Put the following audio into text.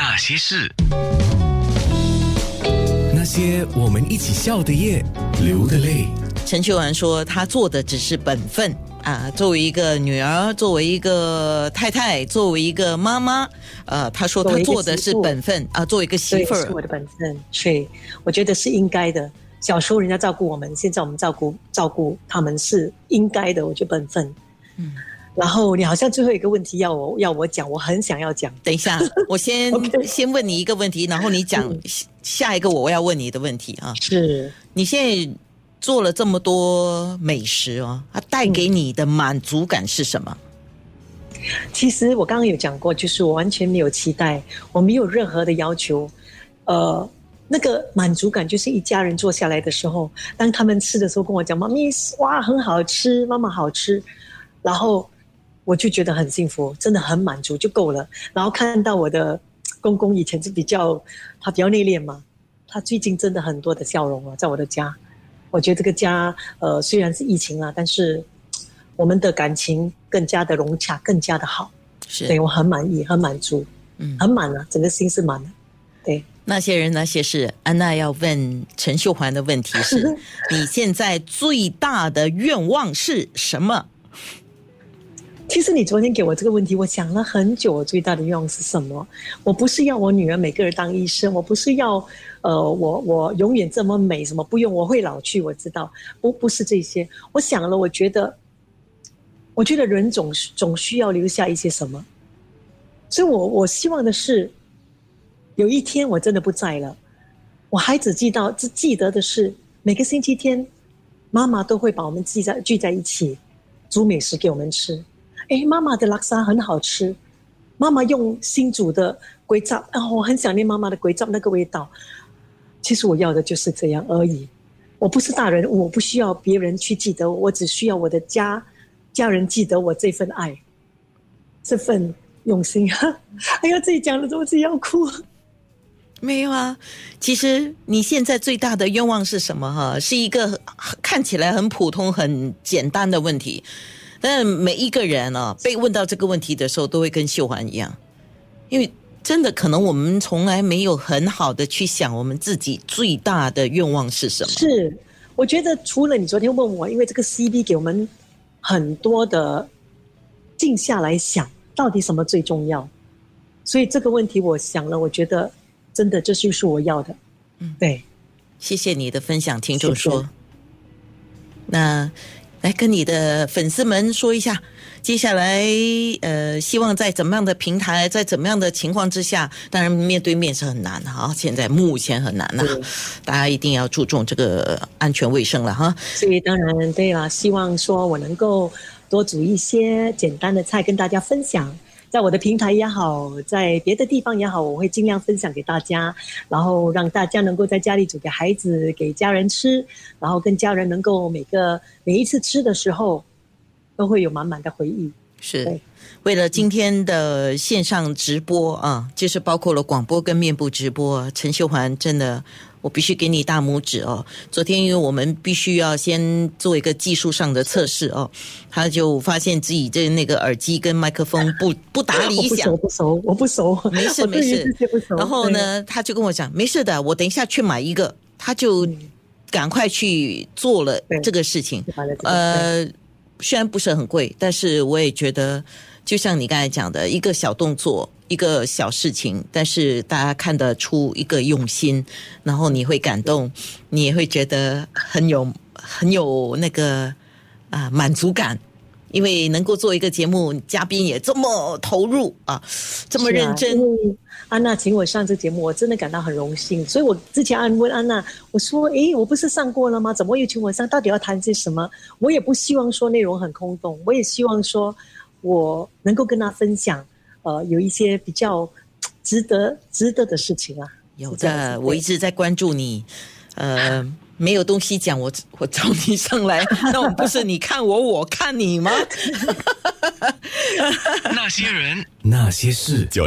那些事，那些我们一起笑的夜，流的泪。陈秀兰说：“她做的只是本分啊，作为一个女儿，作为一个太太，作为一个妈妈，呃，她说她做的是本分啊，作为一个媳妇儿，是我的本分，所以我觉得是应该的。小时候人家照顾我们，现在我们照顾照顾他们是应该的，我觉得本分。嗯。”然后你好像最后一个问题要我要我讲，我很想要讲。等一下，我先先问你一个问题，然后你讲下一个我要问你的问题啊。是你现在做了这么多美食哦，它带给你的满足感是什么？其实我刚刚有讲过，就是我完全没有期待，我没有任何的要求。呃，那个满足感就是一家人坐下来的时候，当他们吃的时候跟我讲：“妈咪，哇，很好吃，妈妈好吃。”然后。我就觉得很幸福，真的很满足就够了。然后看到我的 公公以前是比较他比较内敛嘛，他最近真的很多的笑容啊，在我的家。我觉得这个家呃虽然是疫情啊，但是我们的感情更加的融洽，更加的好。是，对我很满意，很满足，嗯，很满了，整个心是满的。对，那些人那些事，安娜要问陈秀环的问题是：你现在最大的愿望是什么？其实你昨天给我这个问题，我想了很久。我最大的愿望是什么？我不是要我女儿每个人当医生，我不是要，呃，我我永远这么美，什么不用？我会老去，我知道，不不是这些。我想了，我觉得，我觉得人总总需要留下一些什么，所以我我希望的是，有一天我真的不在了，我孩子记到只记得的是每个星期天，妈妈都会把我们聚在聚在一起，煮美食给我们吃。哎，妈妈的拉沙很好吃，妈妈用新煮的龟爪，啊，我很想念妈妈的龟爪那个味道。其实我要的就是这样而已。我不是大人，我不需要别人去记得我，我只需要我的家家人记得我这份爱，这份用心。哎呀，自己讲了，怎么自己要哭。没有啊，其实你现在最大的愿望是什么？哈，是一个看起来很普通、很简单的问题。但每一个人啊，被问到这个问题的时候，都会跟秀环一样，因为真的可能我们从来没有很好的去想我们自己最大的愿望是什么。是，我觉得除了你昨天问我，因为这个 C B 给我们很多的静下来想到底什么最重要，所以这个问题我想了，我觉得真的这就是我要的。嗯，对，谢谢你的分享，听众说，那。来跟你的粉丝们说一下，接下来呃，希望在怎么样的平台，在怎么样的情况之下，当然面对面是很难的哈，现在目前很难呐，大家一定要注重这个安全卫生了哈。所以当然对了，希望说我能够多煮一些简单的菜跟大家分享。在我的平台也好，在别的地方也好，我会尽量分享给大家，然后让大家能够在家里煮给孩子、给家人吃，然后跟家人能够每个每一次吃的时候，都会有满满的回忆。是为了今天的线上直播啊，就是包括了广播跟面部直播，陈秀环真的。我必须给你大拇指哦！昨天因为我们必须要先做一个技术上的测试哦，他就发现自己这那个耳机跟麦克风不 不打理想，不熟不熟，不熟，没事 没事。然后呢，他就跟我讲，没事的，我等一下去买一个，他就赶快去做了这个事情。呃，虽然不是很贵，但是我也觉得，就像你刚才讲的一个小动作。一个小事情，但是大家看得出一个用心，然后你会感动，你也会觉得很有很有那个啊满足感，因为能够做一个节目，嘉宾也这么投入啊，这么认真。安娜请我上这节目，我真的感到很荣幸。所以我之前安问安娜，我说：“诶，我不是上过了吗？怎么又请我上？到底要谈些什么？”我也不希望说内容很空洞，我也希望说我能够跟他分享。呃，有一些比较值得值得的事情啊，有的，我一直在关注你。呃，没有东西讲，我 我找你上来，那我不是你看我，我看你吗？那些人，那些事，九六。